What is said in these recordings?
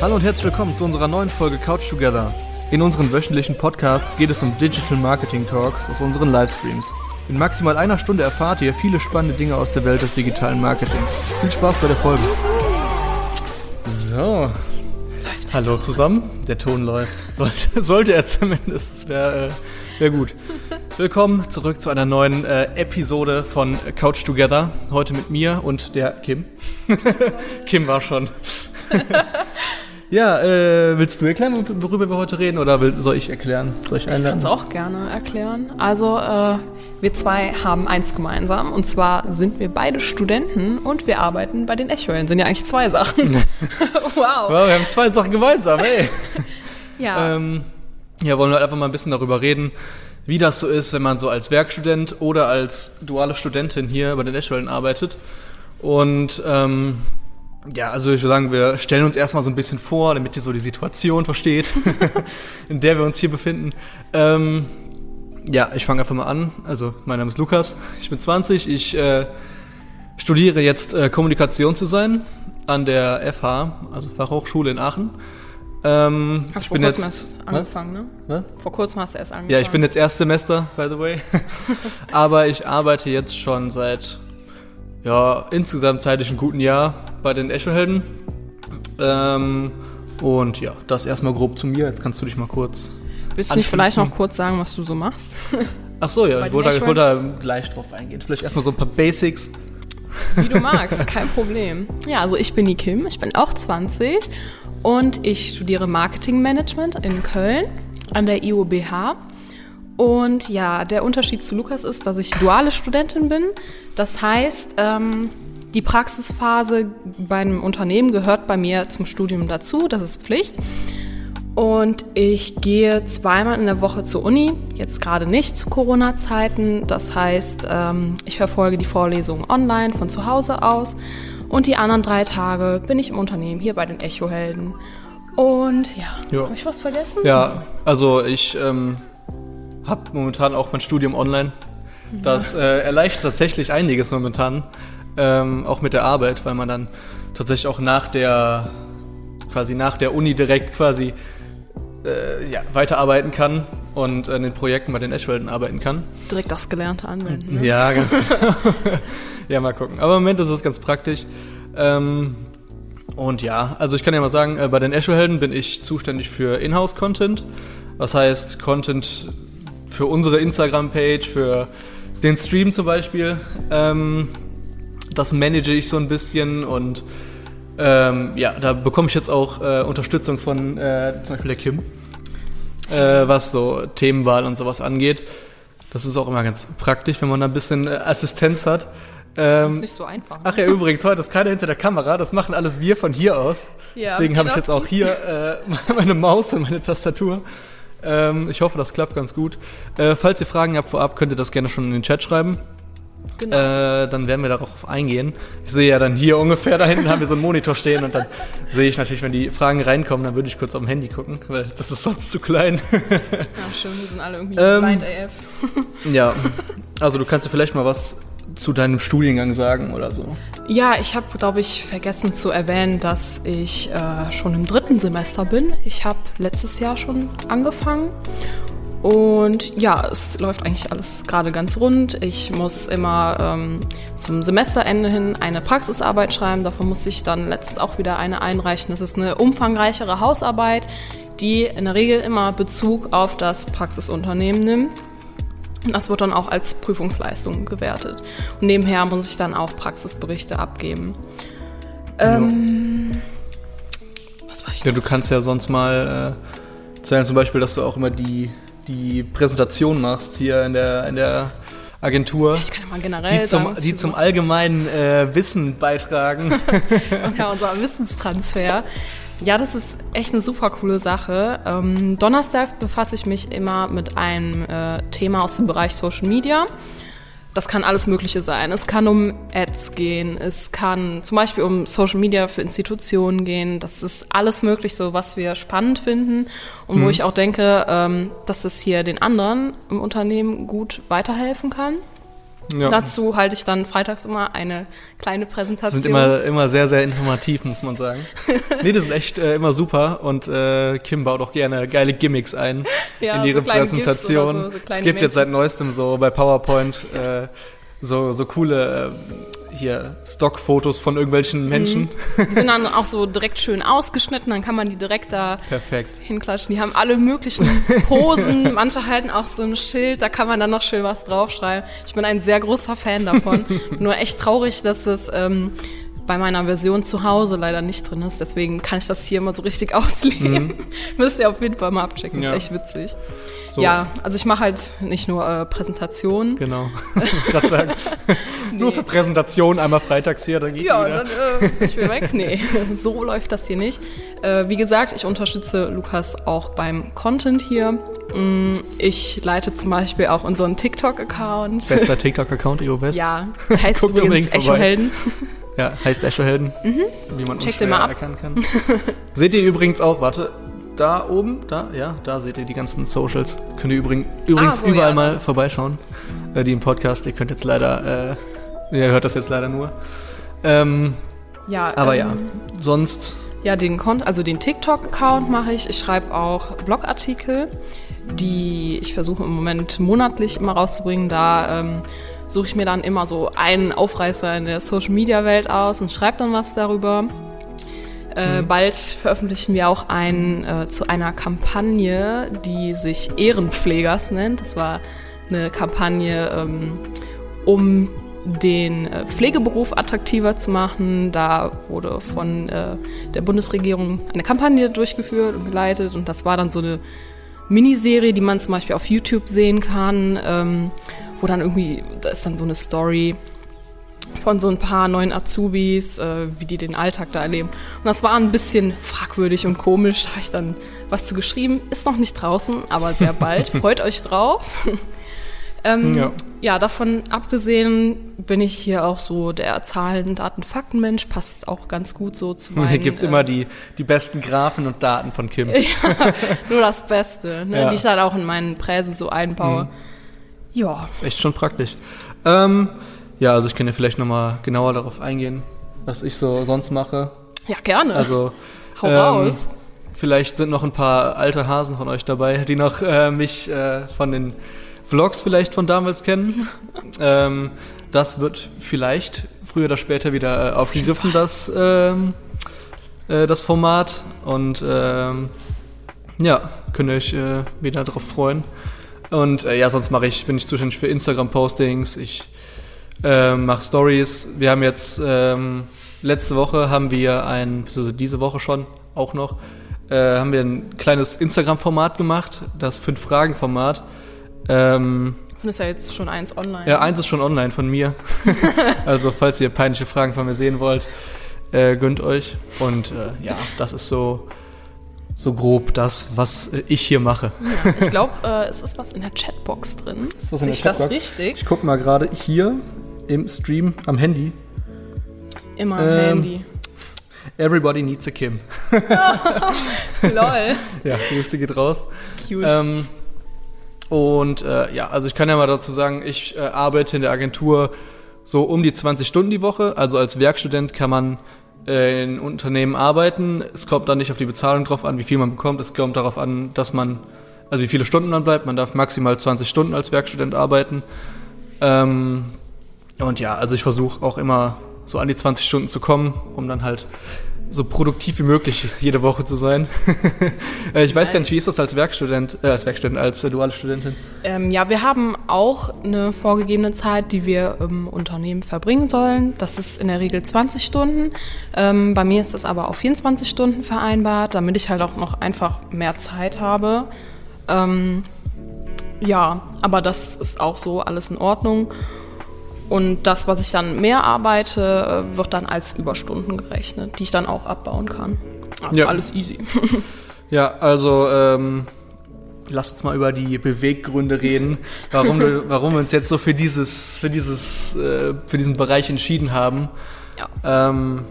Hallo und herzlich willkommen zu unserer neuen Folge Couch Together. In unseren wöchentlichen Podcasts geht es um Digital Marketing Talks aus unseren Livestreams. In maximal einer Stunde erfahrt ihr viele spannende Dinge aus der Welt des digitalen Marketings. Viel Spaß bei der Folge. So. Hallo zusammen. Der Ton läuft. Sollte, sollte er zumindest. Wäre äh, wär gut. Willkommen zurück zu einer neuen äh, Episode von Couch Together. Heute mit mir und der Kim. Kim war schon. ja, äh, willst du erklären, worüber wir heute reden oder will, soll ich erklären? Soll ich Ich kann einladen? es auch gerne erklären. Also, äh, wir zwei haben eins gemeinsam. Und zwar sind wir beide Studenten und wir arbeiten bei den Echoellen. Sind ja eigentlich zwei Sachen. wow. Wow, wir haben zwei Sachen gemeinsam, ey. Ja. Ähm, ja, wollen wir einfach mal ein bisschen darüber reden, wie das so ist, wenn man so als Werkstudent oder als duale Studentin hier bei den Eschwellen arbeitet. Und ähm, ja, also ich würde sagen, wir stellen uns erstmal so ein bisschen vor, damit ihr so die Situation versteht, in der wir uns hier befinden. Ähm, ja, ich fange einfach mal an. Also, mein Name ist Lukas, ich bin 20, ich äh, studiere jetzt äh, Kommunikation zu sein an der FH, also Fachhochschule in Aachen. Ähm, Hast ich vor bin kurzem jetzt, erst angefangen, ne? Was? Vor kurzem hast du erst angefangen. Ja, ich bin jetzt Erstsemester, by the way. Aber ich arbeite jetzt schon seit, ja, insgesamt seit ich einen guten Jahr bei den Echohelden. Ähm, und ja, das erstmal grob zu mir. Jetzt kannst du dich mal kurz. Willst du nicht vielleicht noch kurz sagen, was du so machst? Ach so, ja, ich wollte, ich wollte da gleich drauf eingehen. Vielleicht erstmal so ein paar Basics. Wie du magst, kein Problem. Ja, also ich bin die Kim, ich bin auch 20 und ich studiere Marketingmanagement in Köln an der IOBH. Und ja, der Unterschied zu Lukas ist, dass ich duale Studentin bin. Das heißt, ähm, die Praxisphase bei einem Unternehmen gehört bei mir zum Studium dazu, das ist Pflicht. Und ich gehe zweimal in der Woche zur Uni, jetzt gerade nicht zu Corona-Zeiten. Das heißt, ähm, ich verfolge die Vorlesungen online von zu Hause aus. Und die anderen drei Tage bin ich im Unternehmen hier bei den Echohelden. Und ja, Ja. habe ich was vergessen? Ja, also ich ähm, habe momentan auch mein Studium online. Das äh, erleichtert tatsächlich einiges momentan, ähm, auch mit der Arbeit, weil man dann tatsächlich auch nach der quasi nach der Uni direkt quasi äh, ja, weiterarbeiten kann und an den Projekten bei den Eschwelden arbeiten kann. Direkt das Gelernte anwenden. Ne? Ja, ganz genau. ja, mal gucken. Aber im Moment ist es ganz praktisch. Ähm, und ja, also ich kann ja mal sagen, äh, bei den Echo-Helden bin ich zuständig für Inhouse-Content. Was heißt Content für unsere Instagram-Page, für den Stream zum Beispiel. Ähm, das manage ich so ein bisschen und ähm, ja, da bekomme ich jetzt auch äh, Unterstützung von äh, zum Beispiel der Kim, äh, was so Themenwahl und sowas angeht. Das ist auch immer ganz praktisch, wenn man da ein bisschen äh, Assistenz hat. Das Ähm, ist nicht so einfach. ne? ach ja, übrigens, heute ist keiner hinter der Kamera, das machen alles wir von hier aus. Ja, Deswegen habe ich jetzt auch hier äh, meine Maus und meine Tastatur. Ähm, ich hoffe, das klappt ganz gut. Äh, falls ihr Fragen habt vorab, könnt ihr das gerne schon in den Chat schreiben. Genau. Äh, dann werden wir darauf eingehen. Ich sehe ja dann hier ungefähr, da hinten haben wir so einen Monitor stehen und dann sehe ich natürlich, wenn die Fragen reinkommen, dann würde ich kurz auf dem Handy gucken, weil das ist sonst zu klein. ja, schön, wir sind alle irgendwie Ähm, blind AF. ja, also du kannst dir vielleicht mal was zu deinem Studiengang sagen oder so. Ja, ich habe, glaube ich, vergessen zu erwähnen, dass ich äh, schon im dritten Semester bin. Ich habe letztes Jahr schon angefangen. Und ja, es läuft eigentlich alles gerade ganz rund. Ich muss immer ähm, zum Semesterende hin eine Praxisarbeit schreiben. Davon muss ich dann letztens auch wieder eine einreichen. Das ist eine umfangreichere Hausarbeit, die in der Regel immer Bezug auf das Praxisunternehmen nimmt. Und das wird dann auch als Prüfungsleistung gewertet. Und nebenher muss ich dann auch Praxisberichte abgeben. Ähm, was war ich Ja, du kannst ja sonst mal äh, erzählen, zum Beispiel, dass du auch immer die, die Präsentation machst hier in der, in der Agentur. Ich kann ja mal generell Die zum, sagen, die zum allgemeinen äh, Wissen beitragen. ja, unser Wissenstransfer. Ja, das ist echt eine super coole Sache. Ähm, donnerstags befasse ich mich immer mit einem äh, Thema aus dem Bereich Social Media. Das kann alles Mögliche sein. Es kann um Ads gehen, es kann zum Beispiel um Social Media für Institutionen gehen. Das ist alles möglich, so was wir spannend finden und wo ich auch denke, ähm, dass das hier den anderen im Unternehmen gut weiterhelfen kann. Ja. Dazu halte ich dann freitags immer eine kleine Präsentation. sind immer, immer sehr, sehr informativ, muss man sagen. nee, die sind echt äh, immer super und äh, Kim baut auch gerne geile Gimmicks ein Ja, in so ihre GIFs Präsentation. so, so es gibt jetzt Männchen. seit neuestem so bei PowerPoint äh, so, so coole äh, hier Stockfotos von irgendwelchen Menschen. Die sind dann auch so direkt schön ausgeschnitten, dann kann man die direkt da Perfekt. hinklatschen. Die haben alle möglichen Posen. Manche halten auch so ein Schild, da kann man dann noch schön was draufschreiben. Ich bin ein sehr großer Fan davon. Nur echt traurig, dass es ähm, bei meiner Version zu Hause leider nicht drin ist. Deswegen kann ich das hier immer so richtig ausleben. Müsst ihr auf jeden Fall mal abchecken. Mhm. Ja. Ist echt witzig. So, Ja, also ich mache halt nicht nur äh, Präsentationen. Genau. Gerade sagen. Nur für Präsentation einmal freitags hier, dann geht Ja, wieder. dann äh, ich bin weg. Nee, so läuft das hier nicht. Äh, wie gesagt, ich unterstütze Lukas auch beim Content hier. Mm, Ich leite zum Beispiel auch unseren TikTok-Account. Bester TikTok-Account, EO West. Ja, heißt Guckt übrigens. Echo-Helden. Ja, heißt Echo-Helden, wie man Mhm. Checkt mal ab. erkennen kann. seht ihr übrigens auch, warte, da oben, da, ja, da seht ihr die ganzen Socials. Könnt ihr übrigens, übrigens so, überall ja, mal vorbeischauen. Äh, die im Podcast, ihr könnt jetzt leider, äh, ihr hört das jetzt leider nur. Ähm, Ja, aber ähm, ja, sonst, Ja, den Kon also den TikTok-Account mache ich. Ich schreibe auch Blogartikel, die ich versuche im Moment monatlich immer rauszubringen. Da ähm, suche ich mir dann immer so einen Aufreißer in der Social-Media-Welt aus und schreibe dann was darüber. Äh, Bald veröffentlichen wir auch ein, äh, zu einer Kampagne, die sich Ehrenpflegers nennt. Das war eine Kampagne, ähm, um den äh, Pflegeberuf attraktiver zu machen. Da wurde von äh, der Bundesregierung eine Kampagne durchgeführt und geleitet und das war dann so eine Miniserie, die man zum Beispiel auf YouTube sehen kann, ähm, wo dann irgendwie, da ist dann so eine Story von so ein paar neuen Azubis, äh, wie die den Alltag da erleben. Und das war ein bisschen fragwürdig und komisch. Da habe ich dann was zu geschrieben. Ist noch nicht draußen, aber sehr bald. Freut euch drauf. ähm, Ja. ja. davon abgesehen bin ich hier auch so der Zahlen, Daten, Fakten-Mensch. Passt auch ganz gut so zu meinen... hier gibt's äh, immer die, die besten Graphen und Daten von Kim. Nur das Beste, ne? Ja. Mhm. die ich dann auch in meinen Präsen so einbaue. Ja, Ist echt schon praktisch. Ähm, ja, also ich kann ja vielleicht nochmal genauer darauf eingehen, was ich so sonst mache. ja, gerne. Also Hau ähm, raus. Vielleicht sind noch ein paar alte Hasen von euch dabei, die noch äh, mich äh, von den Vlogs vielleicht von damals kennen. ähm, das wird vielleicht früher oder später wieder äh, aufgegriffen, das, ähm, äh, das Format. Und ähm, ja, könnt ihr euch äh, wieder darauf freuen. Und äh, ja, sonst mache ich, bin ich zuständig für Instagram-Postings. Ich äh, mache Stories. Wir haben jetzt ähm, letzte Woche haben wir ein, also diese Woche schon auch noch, äh, haben wir ein kleines Instagram-Format gemacht, das Fünf-Fragen-Format. Ähm, Und ist ja jetzt schon eins online. ja, eins ist schon online von mir. also falls ihr peinliche Fragen von mir sehen wollt, äh, gönnt euch. Und äh, ja, das ist so so grob das, was äh, ich hier mache. Ja, ich glaube, äh, es ist was in der Chatbox drin. Ist was in der ich das Chatbox? richtig? Ich guck mal gerade hier im Stream am Handy. Immer Ähm, Handy. Everybody needs a Kim. Lol. Ja, Grüße geht raus. Cute. Ähm, und äh, ja, also ich kann ja mal dazu sagen, ich äh, arbeite in der Agentur so um die 20 Stunden die Woche. Also als Werkstudent kann man äh, in Unternehmen arbeiten. Es kommt dann nicht auf die Bezahlung drauf an, wie viel man bekommt. Es kommt darauf an, dass man, also wie viele Stunden man bleibt. Man darf maximal 20 Stunden als Werkstudent arbeiten. Ähm, und ja, also ich versuche auch immer so an die 20 Stunden zu kommen, um dann halt so produktiv wie möglich jede Woche zu sein. Äh, ich weiß gar nicht, wie ist das als Werkstudent, äh, als Werkstudent, als äh, duale Studentin? Ähm, ja, wir haben auch eine vorgegebene Zeit, die wir im Unternehmen verbringen sollen. Das ist in der Regel 20 Stunden. Ähm, bei mir ist das aber auf 24 Stunden vereinbart, damit ich halt auch noch einfach mehr Zeit habe. Ähm, ja, aber das ist auch so alles in Ordnung. Und das, was ich dann mehr arbeite, äh, wird dann als Überstunden gerechnet, die ich dann auch abbauen kann. Also Ja. alles easy. Ja, also ähm, lass uns mal über die Beweggründe reden, warum, du, warum wir uns jetzt so für dieses, für dieses, äh, für diesen Bereich entschieden haben. Ja. Ähm,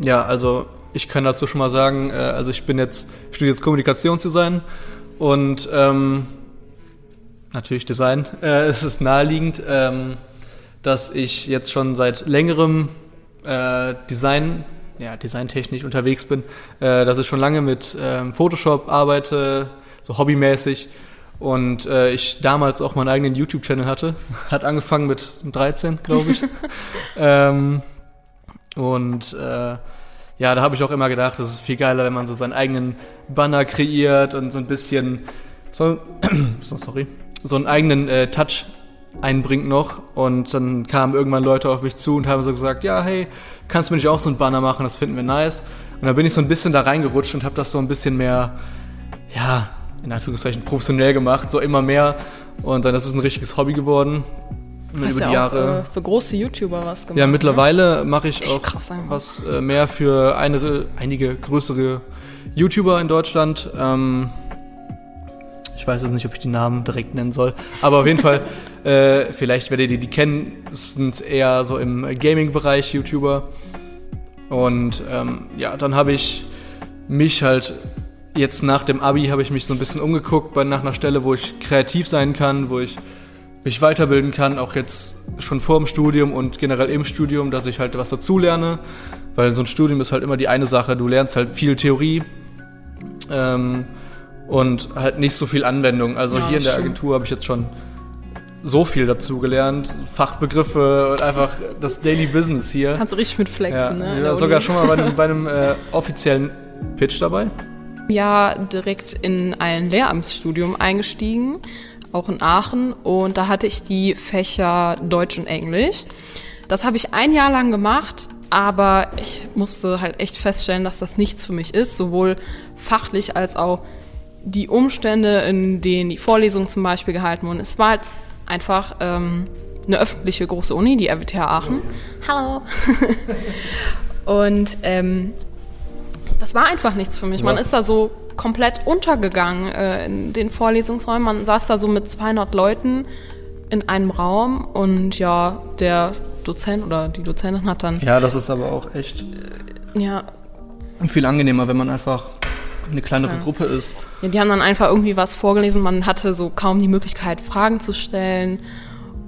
ja, also ich kann dazu schon mal sagen, äh, also ich bin jetzt studiere jetzt Kommunikationsdesign und ähm, natürlich Design. Äh, es ist naheliegend. Ähm, dass ich jetzt schon seit längerem äh, Design, ja, designtechnisch unterwegs bin, äh, dass ich schon lange mit ähm, Photoshop arbeite, so hobbymäßig. Und äh, ich damals auch meinen eigenen YouTube-Channel hatte. Hat angefangen mit 13, glaube ich. ähm, und äh, ja, da habe ich auch immer gedacht, das ist viel geiler, wenn man so seinen eigenen Banner kreiert und so ein bisschen so, so sorry, so einen eigenen äh, Touch einbringt noch. Und dann kamen irgendwann Leute auf mich zu und haben so gesagt, ja, hey, kannst du mir nicht auch so einen Banner machen, das finden wir nice. Und dann bin ich so ein bisschen da reingerutscht und habe das so ein bisschen mehr, ja, in Anführungszeichen professionell gemacht, so immer mehr. Und dann ist es ein richtiges Hobby geworden. Hast über ja die auch Jahre. äh, für große YouTuber was gemacht. Ja, ne? mittlerweile mache ich Echt auch krass was äh, mehr für eine, einige größere YouTuber in Deutschland. Ähm, ich weiß jetzt nicht, ob ich die Namen direkt nennen soll, aber auf jeden Fall, äh, vielleicht werdet ihr die kennen, es sind eher so im Gaming-Bereich YouTuber. Und ähm, ja, dann habe ich mich halt jetzt nach dem Abi habe ich mich so ein bisschen umgeguckt nach einer Stelle, wo ich kreativ sein kann, wo ich mich weiterbilden kann, auch jetzt schon vor dem Studium und generell im Studium, dass ich halt was dazulerne, weil so ein Studium ist halt immer die eine Sache, du lernst halt viel Theorie. Ähm, und halt nicht so viel Anwendung. Also Ja, hier in der. Agentur habe ich jetzt schon so viel dazu gelernt, Fachbegriffe und einfach das Daily Business hier. Kannst du richtig mit flexen, Ja, ne? der sogar schon mal bei einem, bei einem äh, offiziellen Pitch dabei. Ja, direkt in ein Lehramtsstudium eingestiegen, auch in Aachen. Und da hatte ich die Fächer Deutsch und Englisch. Das habe ich ein Jahr lang gemacht, aber ich musste halt echt feststellen, dass das nichts für mich ist, sowohl fachlich als auch die Umstände, in denen die Vorlesungen zum Beispiel gehalten wurden. Es war halt einfach ähm, eine öffentliche große Uni, die RWTH Aachen. Hallo. Und ähm, das war einfach nichts für mich. Man Ja. ist da so komplett untergegangen äh, in den Vorlesungsräumen. Man saß da so mit 200 Leuten in einem Raum und ja, der Dozent oder die Dozentin hat dann, Ja, das ist aber auch echt ja, viel angenehmer, wenn man einfach eine kleinere Ja. Gruppe ist. ja, die haben dann einfach irgendwie was vorgelesen. Man hatte so kaum die Möglichkeit, Fragen zu stellen.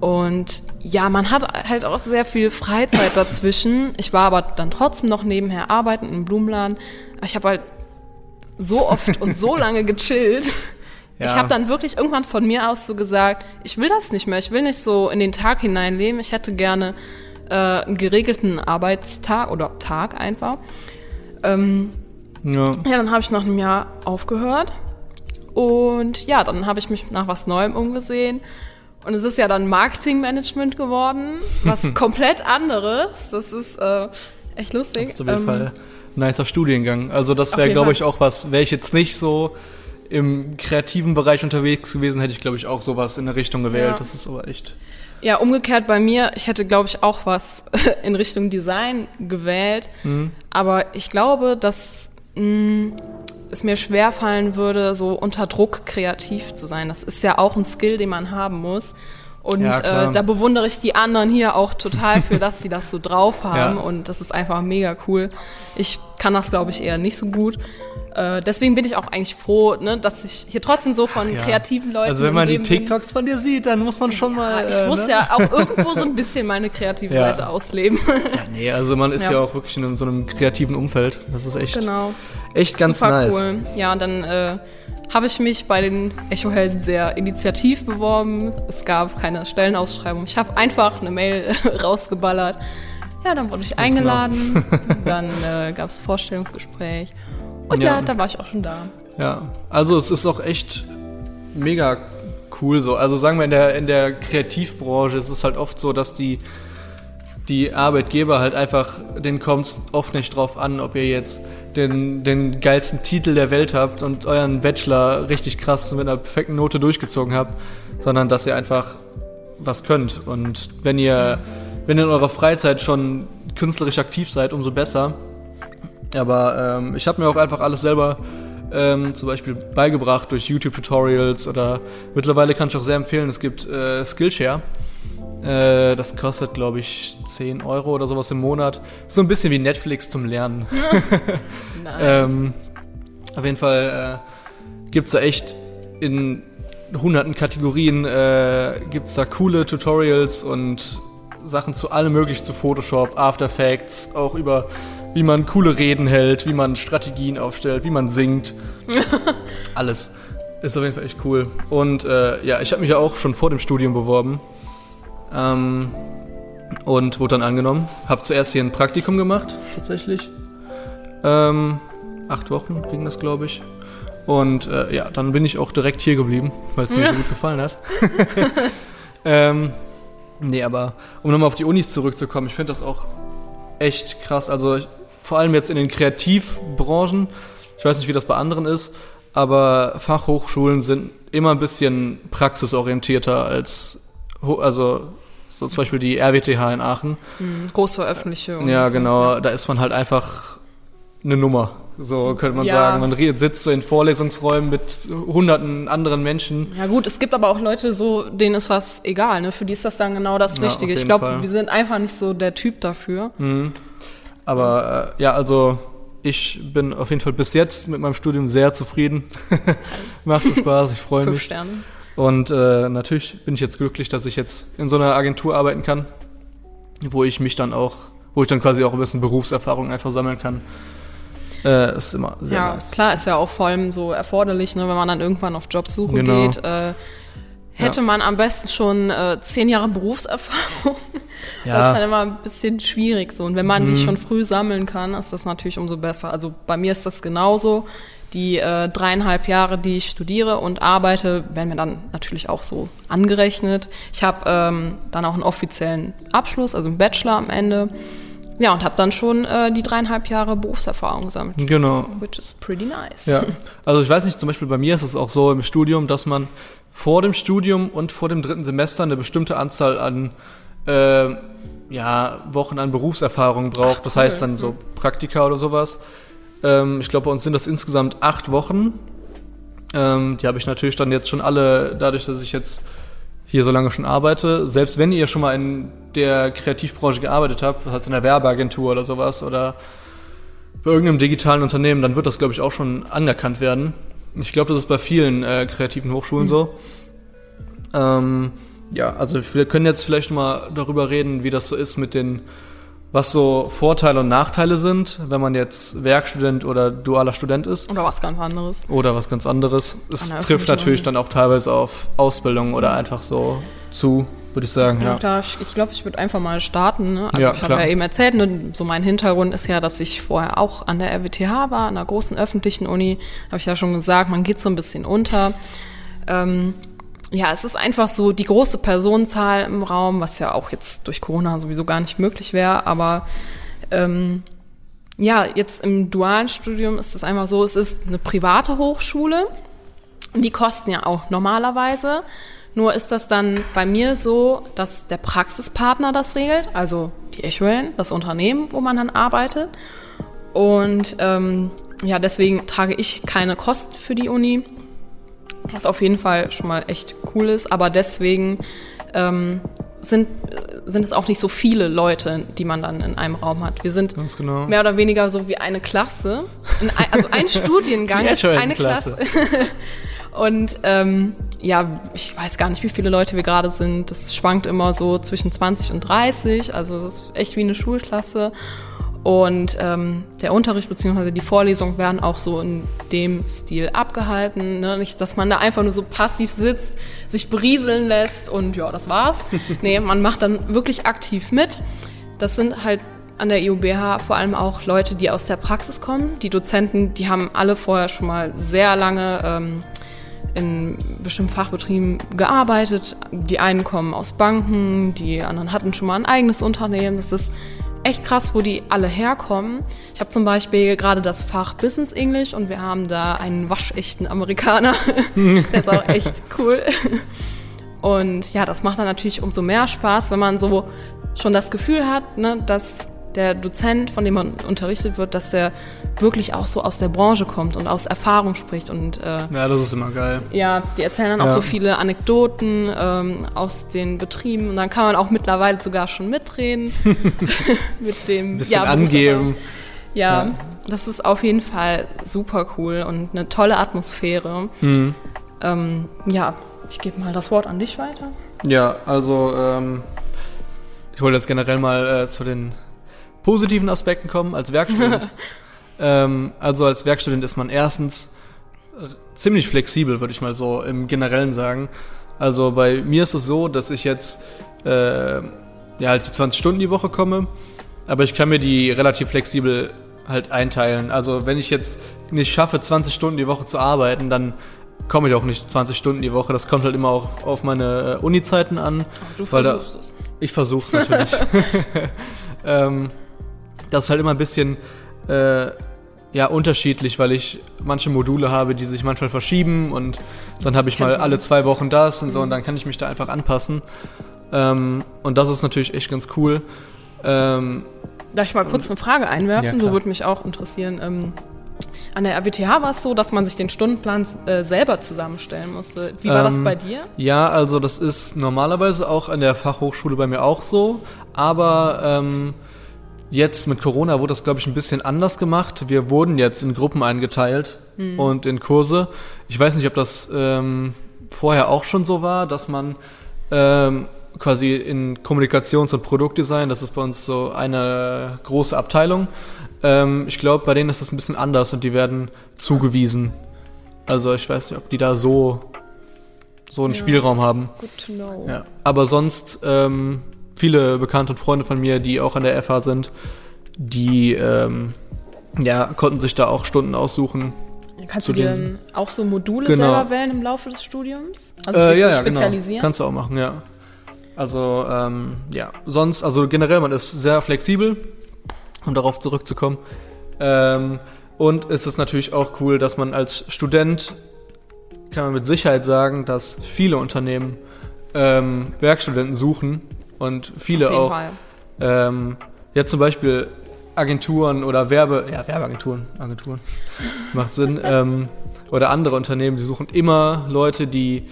Und ja, man hat halt auch sehr viel Freizeit dazwischen. Ich war aber dann trotzdem noch nebenher arbeiten im Blumenladen. Ich habe halt so oft und so lange gechillt. Ich Ja. habe dann wirklich irgendwann von mir aus so gesagt, ich will das nicht mehr. Ich will nicht so in den Tag hineinleben. Ich hätte gerne äh, einen geregelten Arbeitstag oder Tag einfach. Ähm, Ja. ja, dann habe ich nach einem Jahr aufgehört. Und ja, dann habe ich mich nach was Neuem umgesehen. Und es ist ja dann Marketingmanagement geworden, was komplett anderes. Das ist äh, echt lustig. Auf jeden Ähm, Fall nicer Studiengang. Also das wäre, glaube ich, auch was, wäre ich jetzt nicht so im kreativen Bereich unterwegs gewesen, hätte ich, glaube ich, auch sowas in der Richtung gewählt. Ja. Das ist aber echt. Ja, umgekehrt bei mir, ich hätte, glaube ich, auch was in Richtung Design gewählt. Mhm. Aber ich glaube, dass mh, es mir schwer fallen würde, so unter Druck kreativ zu sein. Das ist ja auch ein Skill, den man haben muss. Und Ja, äh, da bewundere ich die anderen hier auch total für, dass sie das so drauf haben. Ja. Und das ist einfach mega cool. Ich kann das, glaube ich, eher nicht so gut. Äh, deswegen bin ich auch eigentlich froh, ne, dass ich hier trotzdem so von Ja. kreativen Leuten Also wenn man die umgeben bin. TikToks von dir sieht, dann muss man schon mal. Ich äh, muss ne? ja auch irgendwo so ein bisschen meine kreative Ja. Seite ausleben. Ja, nee, also man ist ja, Ja. auch wirklich in so einem kreativen Umfeld. Das ist echt, genau. echt ganz Super nice. cool. Ja, und dann äh, habe ich mich bei den Echo-Helden sehr initiativ beworben. Es gab keine Stellenausschreibung. Ich habe einfach eine Mail rausgeballert. Ja, dann wurde ich genau. eingeladen. dann äh, gab es Vorstellungsgespräch. Und ja. Ja. dann war ich auch schon da. Ja, also es ist auch echt mega cool so. Also sagen wir in der, in der Kreativbranche ist es halt oft so, dass die, die Arbeitgeber halt einfach, denen kommt es oft nicht drauf an, ob ihr jetzt den, den geilsten Titel der Welt habt und euren Bachelor richtig krass mit einer perfekten Note durchgezogen habt, sondern dass ihr einfach was könnt. Und wenn ihr, wenn ihr in eurer Freizeit schon künstlerisch aktiv seid, umso besser. Aber ähm, ich habe mir auch einfach alles selber ähm, zum Beispiel beigebracht durch YouTube-Tutorials oder mittlerweile kann ich auch sehr empfehlen, es gibt äh, Skillshare. Äh, das kostet, glaube ich, 10 Euro oder sowas im Monat. So ein bisschen wie Netflix zum Lernen. Nice. Ähm, auf jeden Fall äh, gibt's da echt in hunderten Kategorien äh, gibt's da coole Tutorials und Sachen zu allem möglichen, zu Photoshop, After Effects, auch über wie man coole Reden hält, wie man Strategien aufstellt, wie man singt. Alles. Ist auf jeden Fall echt cool. Und äh, ja, ich habe mich ja auch schon vor dem Studium beworben. Ähm, und wurde dann angenommen. Habe zuerst hier ein Praktikum gemacht, tatsächlich. Ähm, acht Wochen ging das, glaube ich. Und äh, ja, dann bin ich auch direkt hier geblieben, weil es mir so gut gefallen hat. ähm, nee, aber um nochmal auf die Unis zurückzukommen, ich finde das auch echt krass. Also ich, vor allem jetzt in den Kreativbranchen, ich weiß nicht, wie das bei anderen ist, aber Fachhochschulen sind immer ein bisschen praxisorientierter als, also so zum Beispiel die RWTH in Aachen. Mhm, große öffentliche. Ja, genau, ja. da ist man halt einfach eine Nummer. So könnte man ja. sagen. Man sitzt so in Vorlesungsräumen mit hunderten anderen Menschen. Ja gut, es gibt aber auch Leute, so denen ist das egal. Ne? Für die ist das dann genau das Richtige. ich glaube, wir sind einfach nicht so der Typ dafür. Mhm. Aber äh, ja, also ich bin auf jeden Fall bis jetzt mit meinem Studium sehr zufrieden. Macht Spaß, ich freue mich. Fünf Sterne. Und äh, natürlich bin ich jetzt glücklich, dass ich jetzt in so einer Agentur arbeiten kann, wo ich mich dann auch, wo ich dann quasi auch ein bisschen Berufserfahrung einfach sammeln kann. Äh, ist immer sehr ja, nice. klar, ist ja auch vor allem so erforderlich, ne, wenn man dann irgendwann auf Jobsuche genau. geht. Äh, hätte ja. man am besten schon äh, zehn Jahre Berufserfahrung. Ja. Das ist dann immer ein bisschen schwierig so. Und wenn man mhm. die schon früh sammeln kann, ist das natürlich umso besser. Also bei mir ist das genauso. Die äh, dreieinhalb Jahre, die ich studiere und arbeite, werden mir dann natürlich auch so angerechnet. Ich habe ähm, dann auch einen offiziellen Abschluss, also einen Bachelor am Ende. Ja, und habe dann schon äh, die dreieinhalb Jahre Berufserfahrung gesammelt. Genau. Which is pretty nice. Ja. Also ich weiß nicht, zum Beispiel bei mir ist es auch so im Studium, dass man vor dem Studium und vor dem dritten Semester eine bestimmte Anzahl an äh, ja, Wochen an Berufserfahrung braucht. Ach, das heißt dann so Praktika oder sowas. Ähm, ich glaube, bei uns sind das insgesamt acht Wochen. Ähm, die habe ich natürlich dann jetzt schon alle, dadurch, dass ich jetzt hier so lange schon arbeite. Selbst wenn ihr schon mal in der Kreativbranche gearbeitet habt, das heißt in der Werbeagentur oder sowas oder bei irgendeinem digitalen Unternehmen, dann wird das, glaube ich, auch schon anerkannt werden. Ich glaube, das ist bei vielen äh, kreativen Hochschulen mhm. so. Ähm, ja, also wir können jetzt vielleicht mal darüber reden, wie das so ist mit den, was so Vorteile und Nachteile sind, wenn man jetzt Werkstudent oder dualer Student ist. Oder was ganz anderes. Oder was ganz anderes. Es trifft natürlich dann auch teilweise auf Ausbildung oder einfach so zu, würde ich sagen. Ja, ja. ich glaube, ich würde einfach mal starten. Ne? Also ja, ich habe ja eben erzählt, ne, so mein Hintergrund ist ja, dass ich vorher auch an der RWTH war, an einer großen öffentlichen Uni. Habe ich ja schon gesagt, man geht so ein bisschen unter. Ähm, ja, es ist einfach so die große Personenzahl im Raum, was ja auch jetzt durch Corona sowieso gar nicht möglich wäre. Aber ähm, ja, jetzt im dualen Studium ist es einfach so, es ist eine private Hochschule und die kosten ja auch normalerweise. Nur ist das dann bei mir so, dass der Praxispartner das regelt, also die Echoellen, das Unternehmen, wo man dann arbeitet. Und ähm, ja, deswegen trage ich keine Kosten für die Uni was auf jeden Fall schon mal echt cool ist. Aber deswegen ähm, sind, sind es auch nicht so viele Leute, die man dann in einem Raum hat. Wir sind genau. mehr oder weniger so wie eine Klasse. Ein, also ein Studiengang ist eine Klasse. Klasse. Und ähm, ja, ich weiß gar nicht, wie viele Leute wir gerade sind. Das schwankt immer so zwischen 20 und 30. Also es ist echt wie eine Schulklasse. Und ähm, der Unterricht bzw. die Vorlesungen werden auch so in dem Stil abgehalten. Ne? Nicht, dass man da einfach nur so passiv sitzt, sich berieseln lässt und ja, das war's. nee, man macht dann wirklich aktiv mit. Das sind halt an der IUBH vor allem auch Leute, die aus der Praxis kommen. Die Dozenten, die haben alle vorher schon mal sehr lange ähm, in bestimmten Fachbetrieben gearbeitet. Die einen kommen aus Banken, die anderen hatten schon mal ein eigenes Unternehmen. Das ist echt krass, wo die alle herkommen. Ich habe zum Beispiel gerade das Fach Business English und wir haben da einen waschechten Amerikaner. Der ist auch echt cool. Und ja, das macht dann natürlich umso mehr Spaß, wenn man so schon das Gefühl hat, ne, dass der Dozent, von dem man unterrichtet wird, dass der wirklich auch so aus der Branche kommt und aus Erfahrung spricht. Und, äh, ja, das ist immer geil. Ja, die erzählen dann auch so viele Anekdoten ähm, aus den Betrieben und dann kann man auch mittlerweile sogar schon mitreden mit dem bisschen ja, angeben. Ja, ja, das ist auf jeden Fall super cool und eine tolle Atmosphäre. Mhm. Ähm, ja, ich gebe mal das Wort an dich weiter. Ja, also ähm, ich wollte jetzt generell mal äh, zu den positiven Aspekten kommen als Werkstudent. ähm, also als Werkstudent ist man erstens ziemlich flexibel, würde ich mal so im Generellen sagen. Also bei mir ist es so, dass ich jetzt äh, ja halt die 20 Stunden die Woche komme, aber ich kann mir die relativ flexibel halt einteilen. Also wenn ich jetzt nicht schaffe, 20 Stunden die Woche zu arbeiten, dann komme ich auch nicht 20 Stunden die Woche. Das kommt halt immer auch auf meine äh, Uni-Zeiten an. Du weil da- versuchst es. Ich versuch's natürlich. ähm, das ist halt immer ein bisschen äh, ja, unterschiedlich, weil ich manche Module habe, die sich manchmal verschieben und dann habe ich mal man. alle zwei Wochen das und so und dann kann ich mich da einfach anpassen. Ähm, und das ist natürlich echt ganz cool. Ähm, Darf ich mal kurz eine Frage einwerfen? Ja, so würde mich auch interessieren. Ähm, an der RWTH war es so, dass man sich den Stundenplan äh, selber zusammenstellen musste. Wie war das Ähm, bei dir? Ja, also das ist normalerweise auch an der Fachhochschule bei mir auch so, aber ähm, jetzt mit Corona wurde das, glaube ich, ein bisschen anders gemacht. Wir wurden jetzt in Gruppen eingeteilt und in Kurse. Ich weiß nicht, ob das ähm, vorher auch schon so war, dass man ähm, quasi in Kommunikations- und Produktdesign, das ist bei uns so eine große Abteilung. Ähm, ich glaube, bei denen ist das ein bisschen anders und die werden zugewiesen. Also ich weiß nicht, ob die da so so einen Ja. Spielraum haben. Good to know. Ja. Aber sonst ähm, viele Bekannte und Freunde von mir, die auch an der FH sind, die ähm, ja, konnten sich da auch Stunden aussuchen. Kannst du dir dann auch so Module Genau. selber wählen im Laufe des Studiums? Also Äh, dich ja, so ja, genau. spezialisieren? Kannst du auch machen, ja. Also, ähm, ja, sonst, also generell, man ist sehr flexibel, um darauf zurückzukommen. Ähm, und es ist natürlich auch cool, dass man als Student, kann man mit Sicherheit sagen, dass viele Unternehmen ähm, Werkstudenten suchen und viele auch ähm, ja, zum Beispiel Agenturen oder Werbe, ja, Werbeagenturen, Agenturen, macht Sinn. ähm, oder andere Unternehmen, die suchen immer Leute, die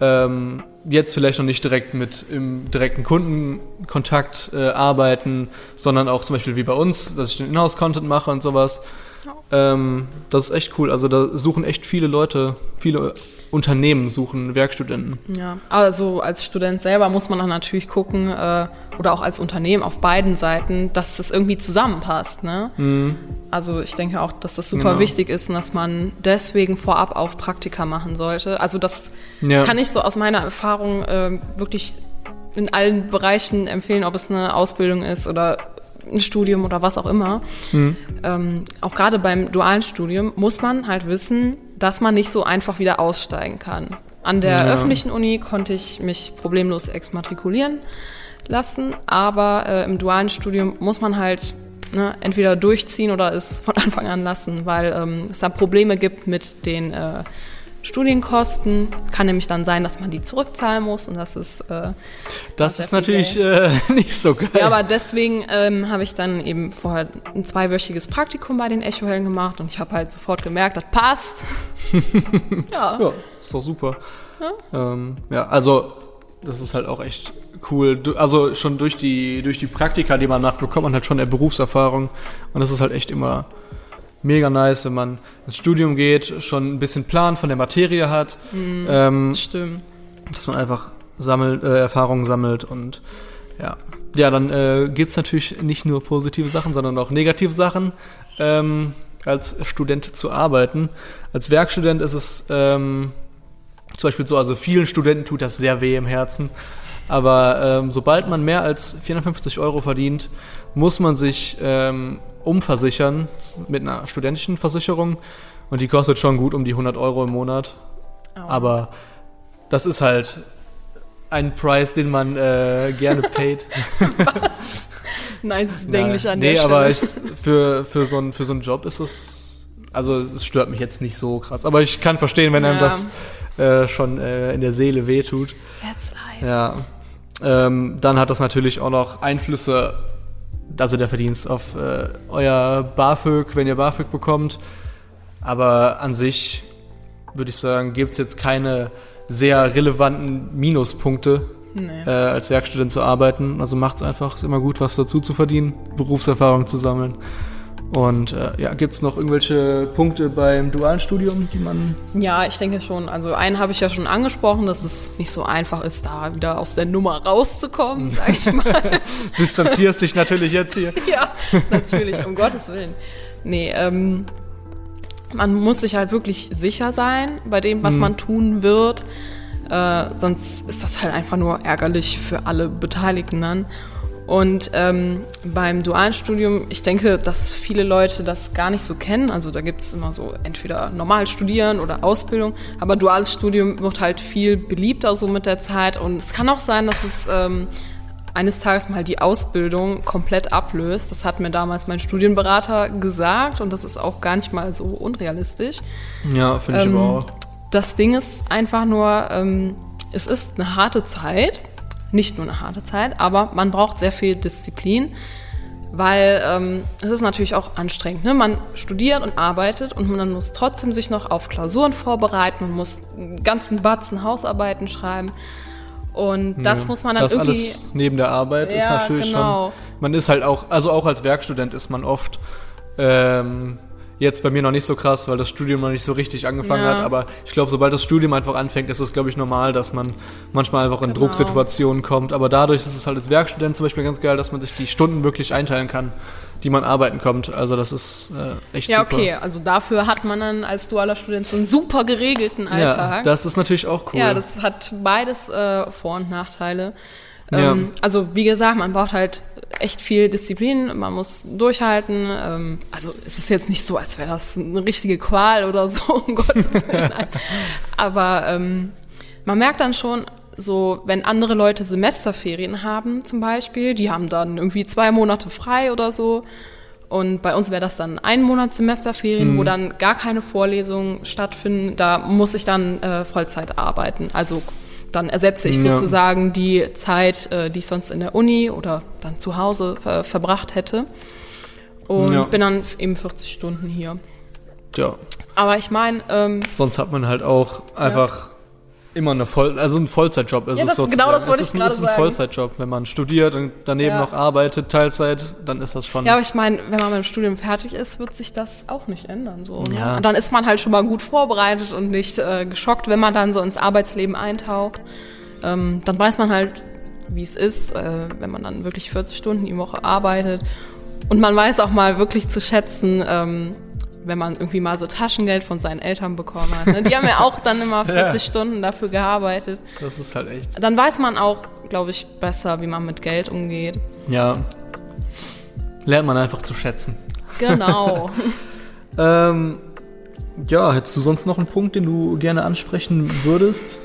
ähm, jetzt vielleicht noch nicht direkt mit im direkten Kundenkontakt äh, arbeiten, sondern auch zum Beispiel wie bei uns, dass ich den Inhouse-Content mache und sowas. Ähm, das ist echt cool. Also da suchen echt viele Leute, viele Unternehmen suchen Werkstudenten. Ja, also als Student selber muss man dann natürlich gucken, äh, oder auch als Unternehmen auf beiden Seiten, dass das irgendwie zusammenpasst. Ne? Also ich denke auch, dass das super Mhm. Genau. wichtig ist und dass man deswegen vorab auch Praktika machen sollte. Also das Ja. kann ich so aus meiner Erfahrung äh, wirklich in allen Bereichen empfehlen, ob es eine Ausbildung ist oder ein Studium oder was auch immer. Mhm. Ähm, auch gerade beim dualen Studium muss man halt wissen, dass man nicht so einfach wieder aussteigen kann. An der Ja. öffentlichen Uni konnte ich mich problemlos exmatrikulieren lassen, aber äh, im dualen Studium muss man halt ne, entweder durchziehen oder es von Anfang an lassen, weil ähm, es da Probleme gibt mit den äh, Studienkosten. Kann nämlich dann sein, dass man die zurückzahlen muss und das ist äh, Das ist natürlich äh, nicht so geil. ja, aber deswegen ähm, habe ich dann eben vorher ein zweiwöchiges Praktikum bei den Echohellen gemacht und ich habe halt sofort gemerkt, das passt. ja. Ja, ist doch super. Ja, ähm, ja also das ist halt auch echt cool. Also schon durch die, durch die Praktika, die man macht, bekommt man halt schon eine Berufserfahrung. Und das ist halt echt immer mega nice, wenn man ins Studium geht, schon ein bisschen Plan von der Materie hat, ähm, Stimmt. dass man einfach sammelt, äh, Erfahrungen sammelt und ja. Ja, dann äh, gibt's natürlich nicht nur positive Sachen, sondern auch negative Sachen. Ähm, als Student zu arbeiten. Als Werkstudent ist es ähm, zum Beispiel so, also vielen Studenten tut das sehr weh im Herzen. Aber ähm, sobald man mehr als 450 Euro verdient, muss man sich ähm, umversichern mit einer studentischen Versicherung. Und die kostet schon gut um die 100 Euro im Monat. Aber das ist halt ein Preis, den man äh, gerne paid. Nice Englisch an nee, der aber Stelle. ich, für, für, so einen, für so einen Job ist es, also es stört mich jetzt nicht so krass. Aber ich kann verstehen, wenn einem Ja. das äh, schon äh, in der Seele wehtut. That's life. Ja. Ähm, dann hat das natürlich auch noch Einflüsse, also der Verdienst auf äh, euer BAföG, wenn ihr BAföG bekommt. Aber an sich würde ich sagen, gibt es jetzt keine sehr relevanten Minuspunkte, Nee. äh, als Werkstudent zu arbeiten. Also macht es einfach, ist immer gut, was dazu zu verdienen, Berufserfahrung zu sammeln. Und äh, ja, gibt es noch irgendwelche Punkte beim dualen Studium, die man. Ja, ich denke schon. Also einen habe ich ja schon angesprochen, dass es nicht so einfach ist, da wieder aus der Nummer rauszukommen, sag ich mal. Distanzierst dich natürlich jetzt hier. ja, natürlich, um Gottes Willen. Nee, ähm, man muss sich halt wirklich sicher sein bei dem, was man tun wird. Äh, sonst ist das halt einfach nur ärgerlich für alle Beteiligten dann. Und ähm, beim dualen Studium, ich denke, dass viele Leute das gar nicht so kennen. Also da gibt es immer so entweder normal studieren oder Ausbildung, aber duales Studium wird halt viel beliebter so mit der Zeit. Und es kann auch sein, dass es ähm, eines Tages mal die Ausbildung komplett ablöst. Das hat mir damals mein Studienberater gesagt und das ist auch gar nicht mal so unrealistisch. Ja, finde ich Ähm, aber auch. Das Ding ist einfach nur, ähm, es ist eine harte Zeit, nicht nur eine harte Zeit, aber man braucht sehr viel Disziplin, weil ähm, es ist natürlich auch anstrengend. Ne? Man studiert und arbeitet und man muss trotzdem sich noch auf Klausuren vorbereiten, man muss einen ganzen Batzen Hausarbeiten schreiben und das Ja. muss man dann das irgendwie... alles neben der Arbeit ist Ja, natürlich genau. schon. Man ist halt auch, also auch als Werkstudent ist man oft ähm, jetzt bei mir noch nicht so krass, weil das Studium noch nicht so richtig angefangen Ja. hat. Aber ich glaube, sobald das Studium einfach anfängt, ist es, glaube ich, normal, dass man manchmal einfach in Genau. Drucksituationen kommt. Aber dadurch ist es halt als Werkstudent zum Beispiel ganz geil, dass man sich die Stunden wirklich einteilen kann, die man arbeiten kommt. Also das ist äh, echt Ja, super. okay, also dafür hat man dann als dualer Student so einen super geregelten Ja, Alltag. das ist natürlich auch cool. Ja, das hat beides äh, Vor- und Nachteile. Ja. Ähm, also wie gesagt, man braucht halt echt viel Disziplin, man muss durchhalten. Ähm, also es ist jetzt nicht so, als wäre das eine richtige Qual oder so, um Gottes Willen. Aber ähm, man merkt dann schon, so wenn andere Leute Semesterferien haben zum Beispiel, die haben dann irgendwie zwei Monate frei oder so. Und bei uns wäre das dann ein Monat Semesterferien, wo dann gar keine Vorlesungen stattfinden. Da muss ich dann äh, Vollzeit arbeiten. Also dann ersetze ich Ja. sozusagen die Zeit, äh, die ich sonst in der Uni oder dann zu Hause äh, verbracht hätte. Und Ja. bin dann eben 40 Stunden hier. ja. Aber ich meine, ähm, Sonst hat man halt auch einfach immer eine Voll, also ein Vollzeitjob ist Ja, es das- sozusagen. genau das wollte es ist, ich ein- gerade ist ein sagen. Vollzeitjob. Wenn man studiert und daneben Ja. noch arbeitet, Teilzeit, dann ist das schon. ja, aber ich meine, wenn man mit dem Studium fertig ist, wird sich das auch nicht ändern. So, ne? Ja. Und dann ist man halt schon mal gut vorbereitet und nicht äh, geschockt, wenn man dann so ins Arbeitsleben eintaucht. Ähm, dann weiß man halt, wie es ist, äh, wenn man dann wirklich 40 Stunden die Woche arbeitet. Und man weiß auch mal wirklich zu schätzen, ähm, wenn man irgendwie mal so Taschengeld von seinen Eltern bekommen hat. Ne? Die haben ja auch dann immer 40 Stunden dafür gearbeitet. das ist halt echt. Dann weiß man auch, glaube ich, besser, wie man mit Geld umgeht. Ja. Lernt man einfach zu schätzen. Genau. Ähm, ja, hättest du sonst noch einen Punkt, den du gerne ansprechen würdest?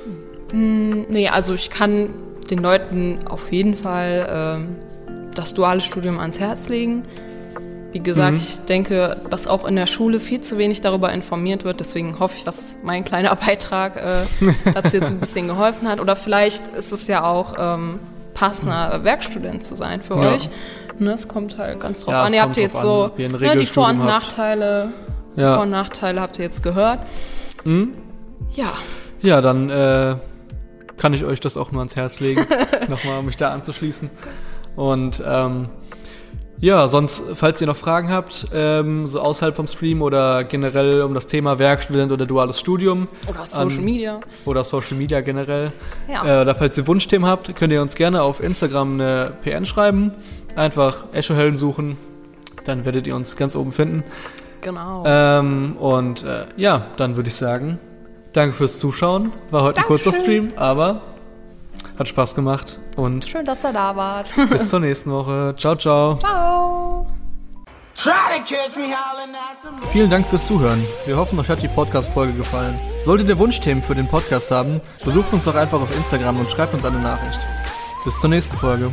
nee, also ich kann den Leuten auf jeden Fall ähm, das duale Studium ans Herz legen. Wie gesagt, ich denke, dass auch in der Schule viel zu wenig darüber informiert wird. Deswegen hoffe ich, dass mein kleiner Beitrag äh, dazu jetzt ein bisschen geholfen hat. Oder vielleicht ist es ja auch ähm, passender Werkstudent zu sein für Ja. euch. Ne, es kommt halt ganz drauf Ja, an. Ihr habt jetzt so an, ein ne, die Vor- und habt. Nachteile, die Ja. Vor- und Nachteile habt ihr jetzt gehört. Ja, Ja, dann äh, kann ich euch das auch nur ans Herz legen, nochmal um mich da anzuschließen. Und ähm, ja, sonst, falls ihr noch Fragen habt, ähm, so außerhalb vom Stream oder generell um das Thema Werkstudent oder duales Studium oder Social An- Media. oder Social Media generell, Ja. äh, oder falls ihr Wunschthemen habt, könnt ihr uns gerne auf Instagram eine PN schreiben. Einfach Echohellen suchen, dann werdet ihr uns ganz oben finden. Genau. Ähm, und äh, ja, dann würde ich sagen, danke fürs Zuschauen. War heute ein kurzer Dankeschön. Stream, aber hat Spaß gemacht. Und Schön, dass ihr da wart. bis zur nächsten Woche. Ciao, ciao. Ciao. Vielen Dank fürs Zuhören. Wir hoffen, euch hat die Podcast-Folge gefallen. Solltet ihr Wunschthemen für den Podcast haben, besucht uns doch einfach auf Instagram und schreibt uns eine Nachricht. Bis zur nächsten Folge.